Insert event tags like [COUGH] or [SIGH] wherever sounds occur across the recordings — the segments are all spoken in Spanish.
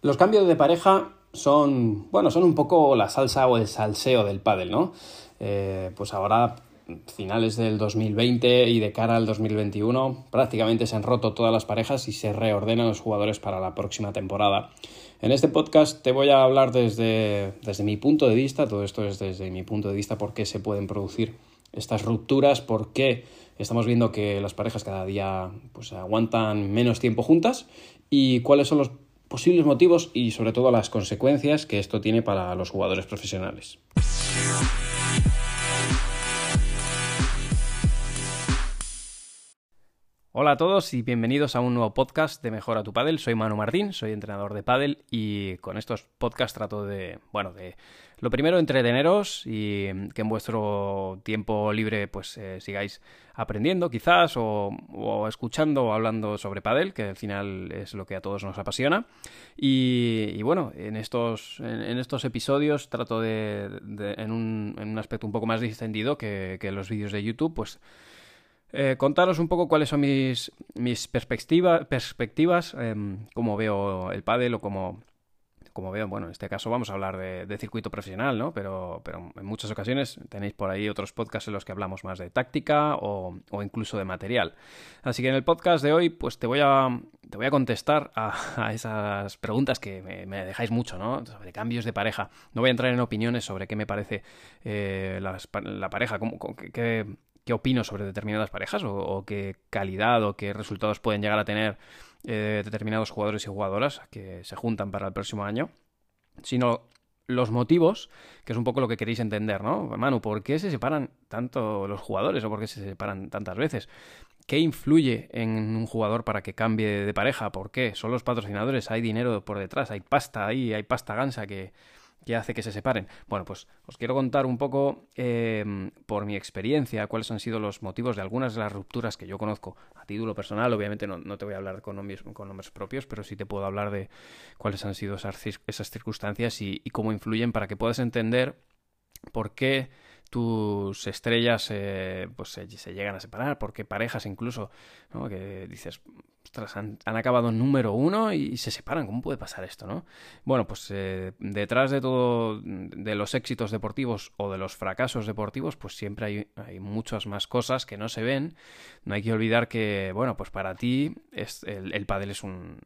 Los cambios de pareja son, bueno, son un poco la salsa o el salseo del pádel, ¿no? Eh, pues ahora, finales del 2020 y de cara al 2021, prácticamente se han roto todas las parejas y se reordenan los jugadores para la próxima temporada. En este podcast te voy a hablar desde, desde mi punto de vista, todo esto es desde mi punto de vista, por qué se pueden producir estas rupturas, por qué estamos viendo que las parejas cada día pues, aguantan menos tiempo juntas y cuáles son los posibles motivos y sobre todo las consecuencias que esto tiene para los jugadores profesionales. Hola a todos y bienvenidos a un nuevo podcast de Mejora tu Padel. Soy Manu Martín, soy entrenador de Padel y con estos podcasts trato de, bueno, de lo primero entreteneros y que en vuestro tiempo libre pues eh, sigáis aprendiendo quizás o, escuchando o hablando sobre Padel, que al final es lo que a todos nos apasiona. Y, bueno, en estos, en, estos episodios trato de, en, un, en, un, aspecto un poco más distendido que, que los vídeos de YouTube, pues eh, contaros un poco cuáles son mis, mis perspectiva, perspectivas, em, cómo veo el pádel o cómo, como veo, bueno, en este caso vamos a hablar de, circuito profesional, ¿no? Pero, pero, en muchas ocasiones tenéis por ahí otros podcasts en los que hablamos más de táctica o, o incluso de material. Así que en el podcast de hoy, pues te voy a, te voy a contestar a, esas preguntas que me, dejáis mucho, ¿no? Sobre cambios de pareja. No voy a entrar en opiniones sobre qué me parece eh, la, pareja, cómo, qué, qué opino sobre determinadas parejas o, qué calidad o qué resultados pueden llegar a tener eh, determinados jugadores y jugadoras que se juntan para el próximo año, sino los motivos, que es un poco lo que queréis entender, ¿no? Manu, ¿por qué se separan tanto los jugadores o por qué se separan tantas veces? ¿Qué influye en un jugador para que cambie de pareja? ¿Por qué? ¿Son los patrocinadores? ¿Hay dinero por detrás? ¿Hay pasta ahí? ¿Hay pasta gansa que, ¿Qué hace que se separen? Bueno, pues os quiero contar un poco em, por mi experiencia cuáles han sido los motivos de algunas de las rupturas que yo conozco a título personal. Obviamente no, te voy a hablar con nombres, propios, pero sí te puedo hablar de cuáles han sido esas, circunstancias y, cómo influyen para que puedas entender por qué tus estrellas eh, pues se, llegan a separar, porque parejas incluso, ¿no? que dices, han, acabado número uno y, se separan, ¿cómo puede pasar esto, no? Bueno, pues eh, detrás de todo, de los éxitos deportivos o de los fracasos deportivos, pues siempre hay, hay, muchas más cosas que no se ven. No hay que olvidar que, bueno, pues para ti es, el, el pádel es un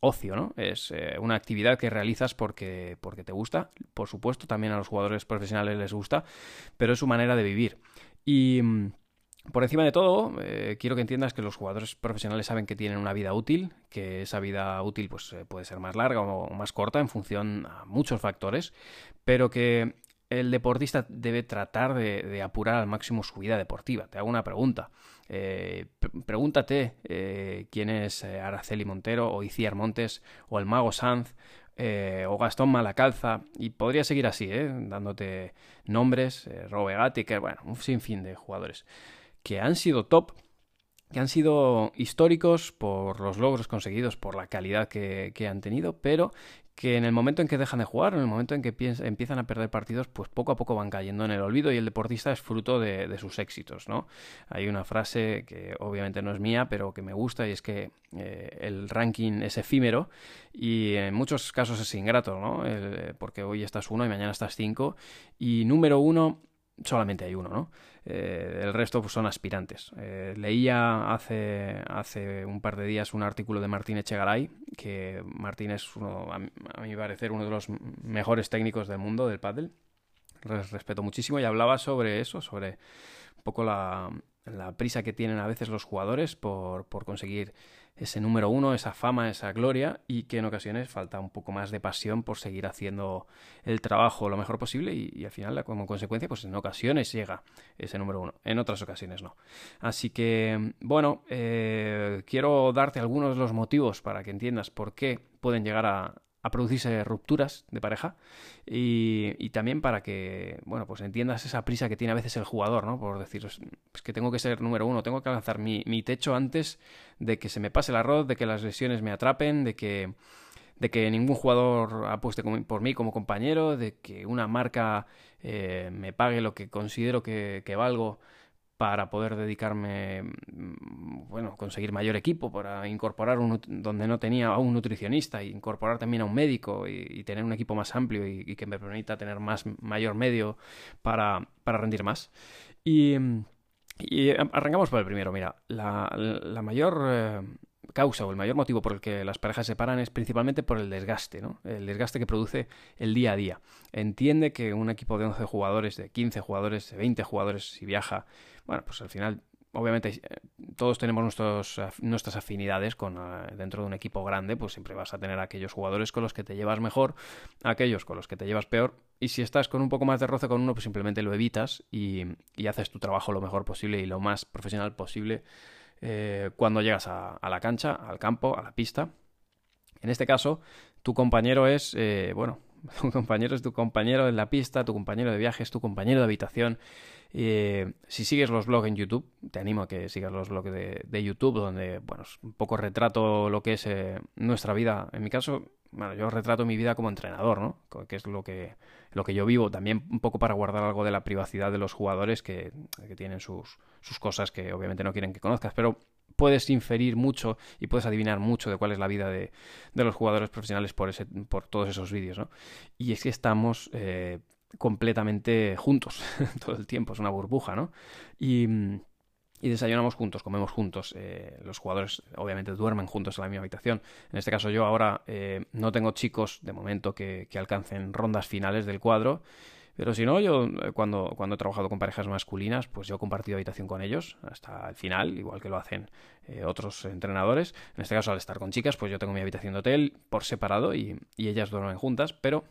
ocio, ¿no? Es eh, una actividad que realizas porque, porque te gusta. Por supuesto, también a los jugadores profesionales les gusta, pero es su manera de vivir. Y mm, por encima de todo, eh, quiero que entiendas que los jugadores profesionales saben que tienen una vida útil, que esa vida útil pues, eh, puede ser más larga o más corta en función a muchos factores, pero que el deportista debe tratar de, apurar al máximo su vida deportiva. Te hago una pregunta. Eh, pregúntate eh, quién es eh, Araceli Montero o Iciar Montes o el Mago Sanz o Gastón Malacalza y podría seguir así, dándote nombres, Robegati, que bueno, un sinfín de jugadores que han sido top que han sido históricos por los logros conseguidos, por la calidad que, han tenido, pero que en el momento en que dejan de jugar, en el momento en que empiezan a perder partidos, pues poco a poco van cayendo en el olvido y el deportista es fruto de, sus éxitos, ¿no? Hay una frase que obviamente no es mía, pero que me gusta y es que eh, el ranking es efímero y en muchos casos es ingrato, ¿no? porque hoy estás uno y mañana estás cinco y número uno solamente hay uno, ¿no? Eh, el resto pues, son aspirantes. Eh, leía hace, hace un par de días un artículo de Martín Echegaray, que Martín es, uno, a, mi parecer, uno de los mejores técnicos del mundo del pádel. Les respeto muchísimo y hablaba sobre eso, sobre un poco la, la prisa que tienen a veces los jugadores por, por conseguir ese número uno, esa fama, esa gloria y que en ocasiones falta un poco más de pasión por seguir haciendo el trabajo lo mejor posible y, al final como consecuencia pues en ocasiones llega ese número uno, en otras ocasiones no. Así que bueno, eh, quiero darte algunos de los motivos para que entiendas por qué pueden llegar a, a producirse rupturas de pareja y, también para que, bueno, pues entiendas esa prisa que tiene a veces el jugador, ¿no? Por decir, es que tengo que ser número uno, tengo que alcanzar mi, techo antes de que se me pase el arroz, de que las lesiones me atrapen, de que, de que ningún jugador apueste por mí como compañero, de que una marca eh, me pague lo que considero que valgo para poder dedicarme, mm, bueno, conseguir mayor equipo, para incorporar un, donde no tenía a un nutricionista, e incorporar también a un médico y, tener un equipo más amplio y, que me permita tener más mayor medio para, para rendir más. Y, y, arrancamos por el primero. Mira, la, la mayor eh, causa o el mayor motivo por el que las parejas se separan es principalmente por el desgaste, ¿no? El desgaste que produce el día a día. Entiende que un equipo de 11 jugadores, de 15 jugadores, de 20 jugadores, si viaja, bueno, pues al final obviamente eh, todos tenemos nuestros, nuestras afinidades con eh, dentro de un equipo grande, pues siempre vas a tener aquellos jugadores con los que te llevas mejor, aquellos con los que te llevas peor, y si estás con un poco más de roce con uno, pues simplemente lo evitas y, haces tu trabajo lo mejor posible y lo más profesional posible eh, cuando llegas a, la cancha, al campo, a la pista. En este caso, tu compañero es, bueno, [LAUGHS] tu compañero es tu compañero en la pista, tu compañero de viaje es tu compañero de habitación. Eh, si sigues los blogs en YouTube, te animo a que sigas los blogs de, YouTube, donde, bueno, un poco retrato lo que es nuestra vida. En mi caso, bueno, yo retrato mi vida como entrenador, ¿no? Que es lo que, lo que yo vivo, también un poco para guardar algo de la privacidad de los jugadores que, tienen sus, sus cosas que obviamente no quieren que conozcas, pero puedes inferir mucho y puedes adivinar mucho de cuál es la vida de, de los jugadores profesionales por, ese, por todos esos vídeos, ¿no? Y es que estamos eh, completamente juntos [LAUGHS] todo el tiempo, es una burbuja, ¿no? Y y desayunamos juntos, comemos juntos. Eh, los jugadores obviamente duermen juntos en la misma habitación. En este caso yo ahora eh, no tengo chicos de momento que, alcancen rondas finales del cuadro. Pero si no, yo eh, cuando, cuando he trabajado con parejas masculinas, pues yo he compartido habitación con ellos hasta el final, igual que lo hacen otros entrenadores. En este caso, al estar con chicas, pues yo tengo mi habitación de hotel por separado y, y ellas duermen juntas, pero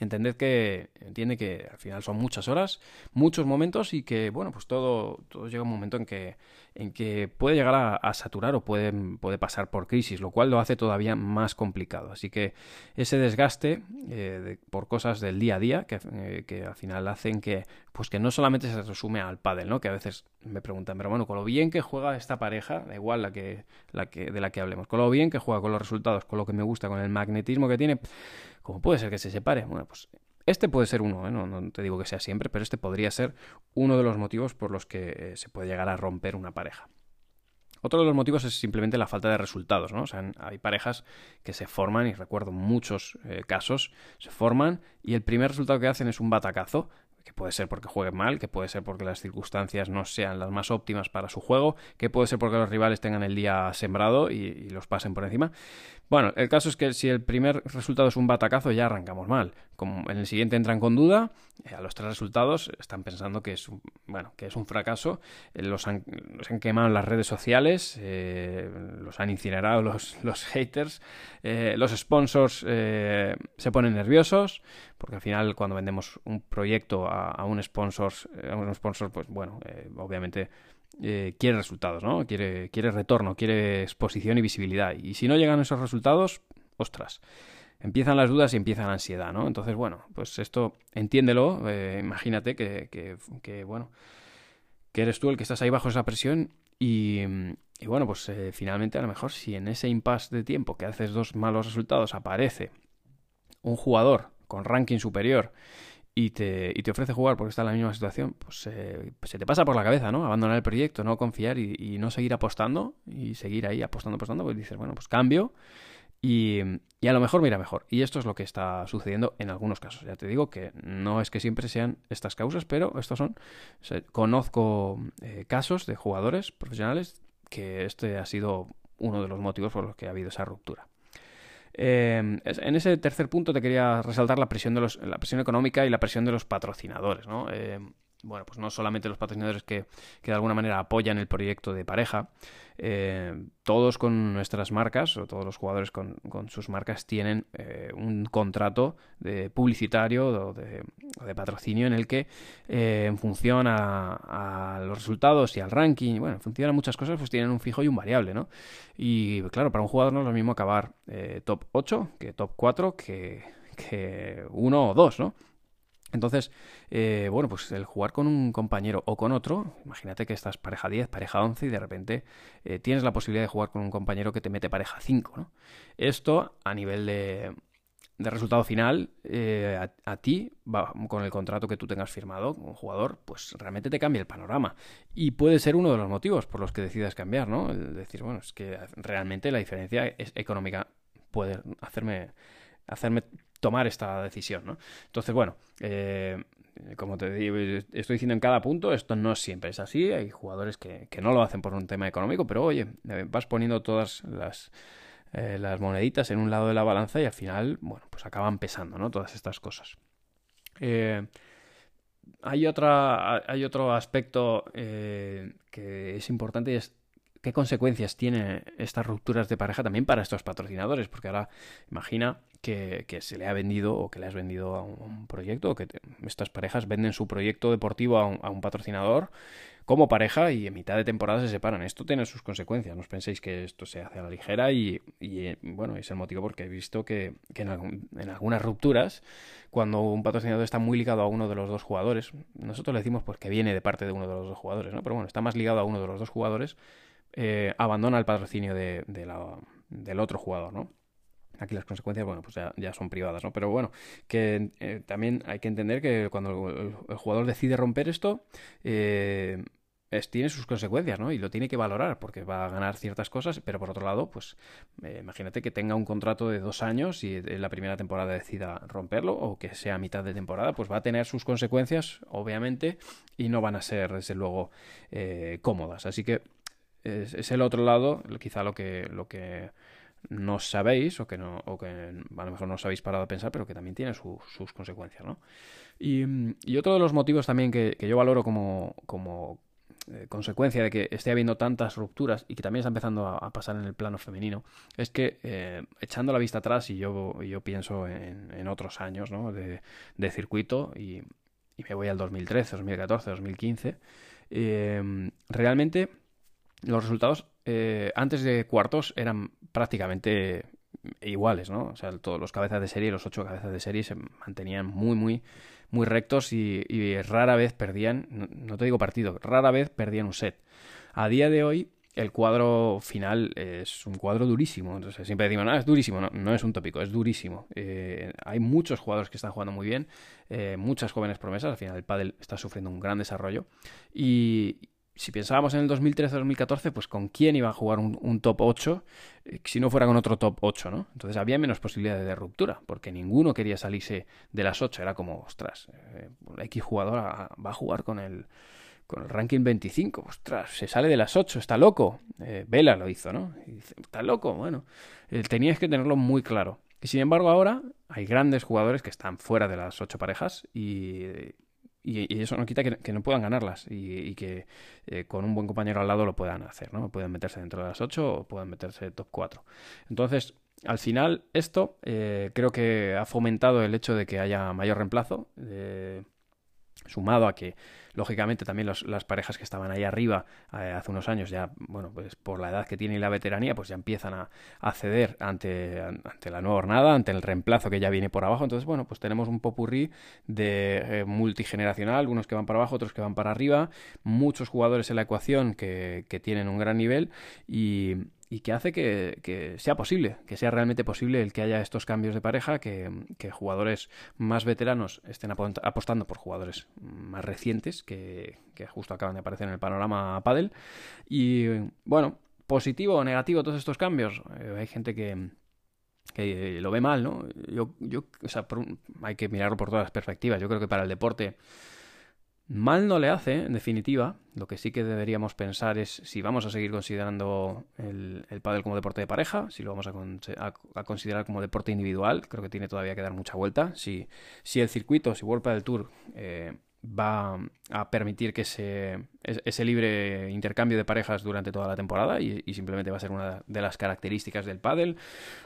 Entended que, entiende que al final son muchas horas, muchos momentos y que, bueno, pues todo, todo llega un momento en que, en que puede llegar a, saturar o puede, puede, pasar por crisis, lo cual lo hace todavía más complicado. Así que ese desgaste eh, por cosas del día a día que, eh, que, al final hacen que, pues que no solamente se resume al pádel, ¿no? Que a veces me preguntan, pero bueno, con lo bien que juega esta pareja, da igual la que, la que, de la que hablemos, con lo bien que juega, con los resultados, con lo que me gusta, con el magnetismo que tiene, ¿cómo puede ser que se separe? Bueno, pues este puede ser uno, ¿eh? no, te digo que sea siempre, pero este podría ser uno de los motivos por los que eh, se puede llegar a romper una pareja. Otro de los motivos es simplemente la falta de resultados, ¿no? O sea, hay parejas que se forman, y recuerdo muchos eh, casos, se forman y el primer resultado que hacen es un batacazo, que puede ser porque jueguen mal, que puede ser porque las circunstancias no sean las más óptimas para su juego, que puede ser porque los rivales tengan el día sembrado y los pasen por encima. Bueno, el caso es que si el primer resultado es un batacazo, ya arrancamos mal. Como en el siguiente entran con duda, eh, a los tres resultados están pensando que es un, bueno, que es un fracaso. Eh, los, han, quemado las redes sociales, eh, los han incinerado los, [LAUGHS] los haters, los sponsors se ponen nerviosos, porque al final cuando vendemos un proyecto a, un sponsor, a un sponsor, pues bueno, obviamente eh, quiere resultados, ¿no? Quiere, quiere retorno, quiere exposición y visibilidad. Y si no llegan esos resultados, ostras, empiezan las dudas y empieza la ansiedad, ¿no? Entonces, bueno, pues esto entiéndelo, eh, imagínate que, que, bueno, que eres tú el que estás ahí bajo esa presión y, y bueno, pues eh, finalmente a lo mejor si en ese impasse de tiempo que haces dos malos resultados aparece un jugador con ranking superior y te, y te ofrece jugar porque está en la misma situación, pues, eh, pues, se te pasa por la cabeza, ¿no? Abandonar el proyecto, no confiar y, no seguir apostando y seguir ahí apostando, apostando, pues dices, bueno, pues cambio y, y, a lo mejor mira mejor. Y esto es lo que está sucediendo en algunos casos. Ya te digo que no es que siempre sean estas causas, pero estos son, conozco eh, casos de jugadores profesionales que este ha sido uno de los motivos por los que ha habido esa ruptura. Em, en ese tercer punto te quería resaltar la presión, de los, la presión económica y la presión de los patrocinadores. ¿no? Em, bueno, pues no solamente los patrocinadores que, que, de alguna manera apoyan el proyecto de pareja, eh, todos con nuestras marcas, o todos los jugadores con, sus marcas, tienen eh, un contrato de publicitario o de, patrocinio en el que, eh, en función a, los resultados y al ranking, bueno, en función a muchas cosas, pues tienen un fijo y un variable, ¿no? Y claro, para un jugador no es lo mismo acabar top 8 que top 4 que, que 1 o 2, ¿no? Entonces, eh, bueno, pues el jugar con un compañero o con otro, imagínate que estás pareja 10, pareja 11 y de repente eh, tienes la posibilidad de jugar con un compañero que te mete pareja 5, ¿no? Esto a nivel de, resultado final, eh, a, ti, con el contrato que tú tengas firmado como jugador, pues realmente te cambia el panorama. Y puede ser uno de los motivos por los que decidas cambiar, ¿no? El decir, bueno, es que realmente la diferencia es económica puede hacerme, hacerme tomar esta decisión, ¿no? Entonces, bueno, eh, como te digo, estoy diciendo en cada punto, esto no siempre es así. Hay jugadores que, no lo hacen por un tema económico, pero oye, vas poniendo todas las eh, las moneditas en un lado de la balanza y al final, bueno, pues acaban pesando, ¿no? Todas estas cosas. Eh, hay, otra, hay otro aspecto eh, que es importante y es qué consecuencias tienen estas rupturas de pareja también para estos patrocinadores, porque ahora imagina que, se le ha vendido o que le has vendido a un, proyecto, o que estas parejas venden su proyecto deportivo a un patrocinador como pareja y en mitad de temporada se separan. Esto tiene sus consecuencias. No os penséis que esto se hace a la ligera y, eh, bueno, es el motivo porque he visto que, en, algunas rupturas, cuando un patrocinador está muy ligado a uno de los dos jugadores, nosotros le decimos pues que viene de parte de uno de los dos jugadores, ¿no? Pero bueno, está más ligado a uno de los dos jugadores, eh, abandona el patrocinio de, del otro jugador, ¿no? Aquí las consecuencias, bueno, pues ya, son privadas, ¿no? Pero bueno, que eh, también hay que entender que cuando el, jugador decide romper esto, eh, tiene sus consecuencias, ¿no? Y lo tiene que valorar porque va a ganar ciertas cosas, pero por otro lado, pues imagínate que tenga un contrato de dos años y en la primera temporada decida romperlo o que sea a mitad de temporada, pues va a tener sus consecuencias, obviamente, y no van a ser, desde luego, cómodas. Así que es, es, el otro lado, quizá lo que, lo que no sabéis o que, no, o que a lo mejor no os habéis parado a pensar, pero que también tiene sus consecuencias. ¿no? Y, otro de los motivos también que, yo valoro como, como eh, consecuencia de que esté habiendo tantas rupturas y que también está empezando a, pasar en el plano femenino, es que eh, echando la vista atrás y yo, yo pienso en, otros años ¿no? de, circuito y, me voy al 2013, 2014, 2015, realmente los resultados eh, antes de cuartos eran prácticamente iguales, ¿no? O sea, todos los cabezas de serie, los ocho cabezas de serie se mantenían muy, muy, muy rectos y, rara vez perdían, no, te digo partido, rara vez perdían un set. A día de hoy, el cuadro final es un cuadro durísimo. Entonces, siempre decimos, no, es durísimo. No, es un tópico, es durísimo. Eh, hay muchos jugadores que están jugando muy bien, eh, muchas jóvenes promesas. Al final, el pádel está sufriendo un gran desarrollo. Y, si pensábamos en el 2013-2014, pues con quién iba a jugar un, top 8 eh, si no fuera con otro top 8, ¿no? Entonces había menos posibilidades de ruptura, porque ninguno quería salirse de las 8. Era como, ostras, eh, X jugador va a jugar con el, con el ranking 25. Ostras, se sale de las 8, está loco. Eh, Vela lo hizo, ¿no? está loco, bueno. tenías que tenerlo muy claro. Y sin embargo ahora hay grandes jugadores que están fuera de las 8 parejas y y, eso no quita que, no puedan ganarlas y, que eh, con un buen compañero al lado lo puedan hacer, ¿no? Pueden meterse dentro de las 8 o pueden meterse top 4. Entonces, al final, esto eh, creo que ha fomentado el hecho de que haya mayor reemplazo. Eh, sumado a que lógicamente también las parejas que estaban ahí arriba eh, hace unos años ya bueno pues por la edad que tienen y la veteranía pues ya empiezan a, ceder ante, ante la nueva jornada ante el reemplazo que ya viene por abajo. Entonces bueno pues tenemos un popurrí de eh, multigeneracional algunos que van para abajo otros que van para arriba muchos jugadores en la ecuación que, que tienen un gran nivel y, y que hace que, sea posible, que sea realmente posible el que haya estos cambios de pareja, que, jugadores más veteranos estén apostando por jugadores más recientes que, justo acaban de aparecer en el panorama Padel. Y bueno, positivo o negativo todos estos cambios. Eh, hay gente que, que lo ve mal, ¿no? Yo, yo o sea, hay que mirarlo por todas las perspectivas. Yo creo que para el deporte Mal no le hace, en definitiva. Lo que sí que deberíamos pensar es si vamos a seguir considerando el, el pádel como deporte de pareja, si lo vamos a, considerar como deporte individual. Creo que tiene todavía que dar mucha vuelta. Si, si el circuito, si World Padel Tour eh, va a permitir que se, ese libre intercambio de parejas durante toda la temporada y, simplemente va a ser una de las características del pádel,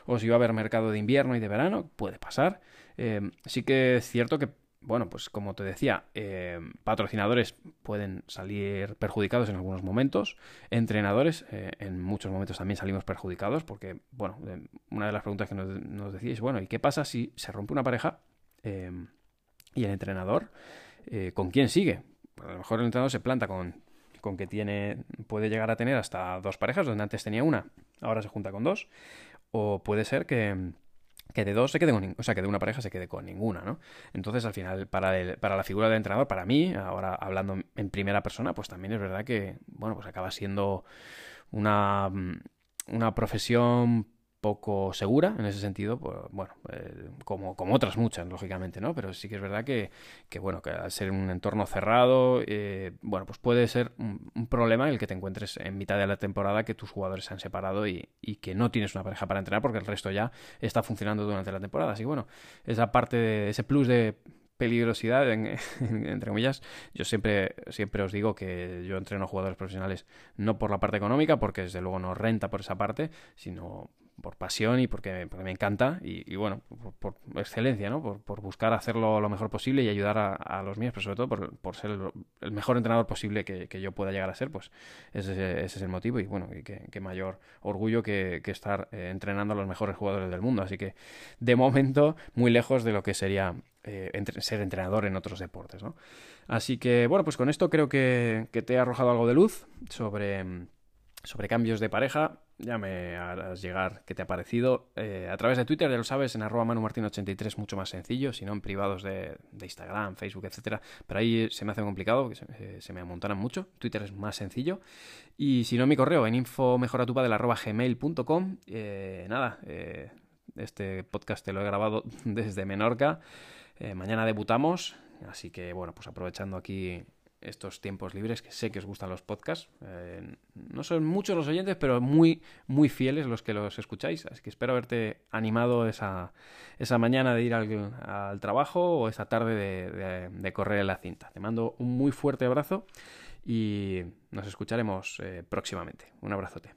o si va a haber mercado de invierno y de verano, puede pasar. Eh, sí que es cierto que bueno, pues como te decía, eh, patrocinadores pueden salir perjudicados en algunos momentos, entrenadores eh, en muchos momentos también salimos perjudicados porque, bueno, eh, una de las preguntas que nos, decíais, bueno, ¿y qué pasa si se rompe una pareja y el entrenador, ¿con quién sigue? Pues a lo mejor el entrenador se planta con, con que tiene, puede llegar a tener hasta dos parejas, donde antes tenía una, ahora se junta con dos, o puede ser que que de dos se quede con o sea, que de una pareja se quede con ninguna, ¿no? Entonces, al final, para, para la figura del entrenador, para mí, ahora hablando en primera persona, pues también es verdad que, bueno, pues acaba siendo una, una profesión poco segura en ese sentido, pues, bueno, eh, como, como otras muchas, lógicamente, ¿no? Pero sí que es verdad que, que bueno, que al ser un entorno cerrado, eh, bueno, pues puede ser un, problema el que te encuentres en mitad de la temporada que tus jugadores se han separado y, y, que no tienes una pareja para entrenar porque el resto ya está funcionando durante la temporada. Así que bueno, esa parte de ese plus de peligrosidad, [LAUGHS] entre comillas, yo siempre, siempre os digo que yo entreno jugadores profesionales no por la parte económica, porque desde luego no renta por esa parte, sino por pasión y porque, me encanta y, bueno, por, excelencia, ¿no? Por, buscar hacerlo lo mejor posible y ayudar a, los míos, pero sobre todo por, ser el, mejor entrenador posible que, yo pueda llegar a ser, pues ese, es el motivo y bueno, y qué mayor orgullo que, estar eh, entrenando a los mejores jugadores del mundo. Así que de momento muy lejos de lo que sería eh, ser entrenador en otros deportes, ¿no? Así que bueno, pues con esto creo que, que te he arrojado algo de luz sobre sobre cambios de pareja, ya me harás llegar qué te ha parecido. Eh, a través de Twitter, ya lo sabes, en arroba manumartin83 mucho más sencillo, si no en privados de, Instagram, Facebook, etcétera. Pero ahí se me hace complicado, que se, eh, me amontonan mucho. Twitter es más sencillo. Y si no, mi correo en infomejoratupad.gmail.com eh, Nada, eh, este podcast te lo he grabado [LAUGHS] desde Menorca. mañana debutamos, así que bueno, pues aprovechando aquí estos tiempos libres, que sé que os gustan los podcasts. Eh, no son muchos los oyentes, pero muy, muy fieles los que los escucháis. Así que espero haberte animado esa, esa mañana de ir al, trabajo o esa tarde de, correr en la cinta. Te mando un muy fuerte abrazo y nos escucharemos eh, próximamente. Un abrazote.